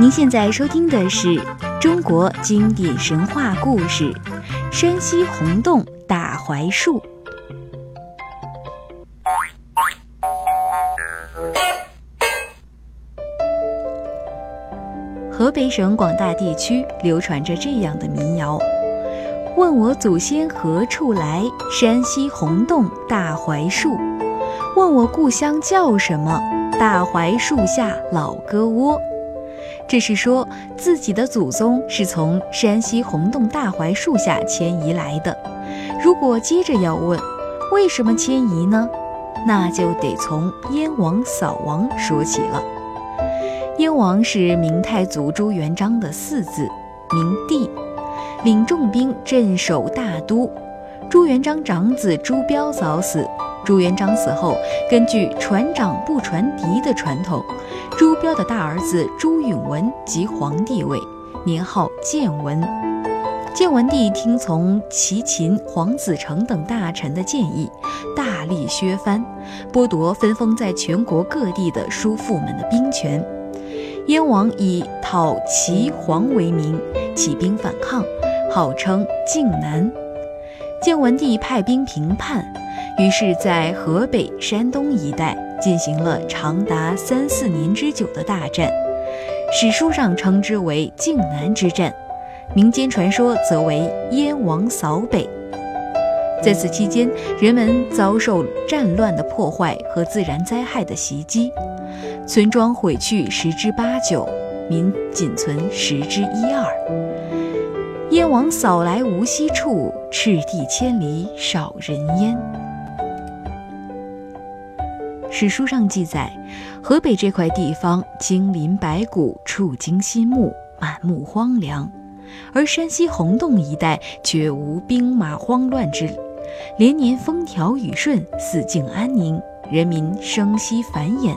您现在收听的是中国经典神话故事《山西洪洞大槐树》。河北省广大地区流传着这样的民谣：“问我祖先何处来？山西洪洞大槐树。问我故乡叫什么？大槐树下老鸽窝。”这是说自己的祖宗是从山西洪洞大槐树下迁移来的。如果接着要问为什么迁移呢？那就得从燕王扫王说起了。燕王是明太祖朱元璋的四子，名帝，领重兵镇守大都。朱元璋长子朱标早死。朱元璋死后，根据传长不传嫡的传统，朱标的大儿子朱允文即皇帝位，年号建文。建文帝听从齐秦、黄子成等大臣的建议，大力削藩，剥夺分封在全国各地的叔父们的兵权。燕王以讨齐黄为名，起兵反抗，号称靖难。建文帝派兵平叛。于是，在河北、山东一带进行了长达三四年之久的大战，史书上称之为靖难之战，民间传说则为燕王扫北。在此期间，人们遭受战乱的破坏和自然灾害的袭击，村庄毁去十之八九，民仅存十之一二。燕王扫来无锡处，赤地千里少人烟。史书上记载，河北这块地方金鳞白骨，触惊心目，满目荒凉；而山西洪洞一带却无兵马慌乱之，连年风调雨顺，四境安宁，人民生息繁衍，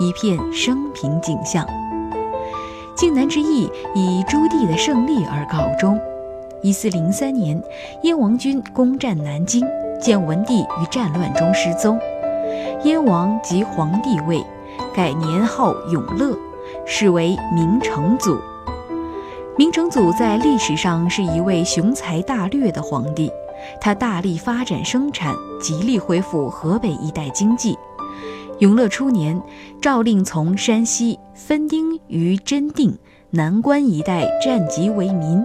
一片生平景象。靖难之役以朱棣的胜利而告终。一四零三年，燕王军攻占南京，建文帝于战乱中失踪。燕王即皇帝位，改年号永乐，是为明成祖。明成祖在历史上是一位雄才大略的皇帝，他大力发展生产，极力恢复河北一带经济。永乐初年，诏令从山西分丁于真定、南关一带占籍为民。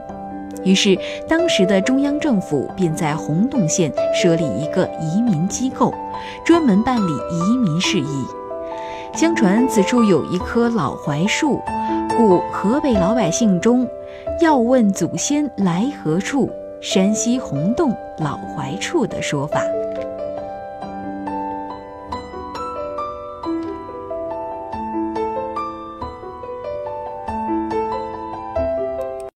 于是，当时的中央政府便在洪洞县设立一个移民机构，专门办理移民事宜。相传此处有一棵老槐树，故河北老百姓中要问祖先来何处，山西洪洞老槐处的说法。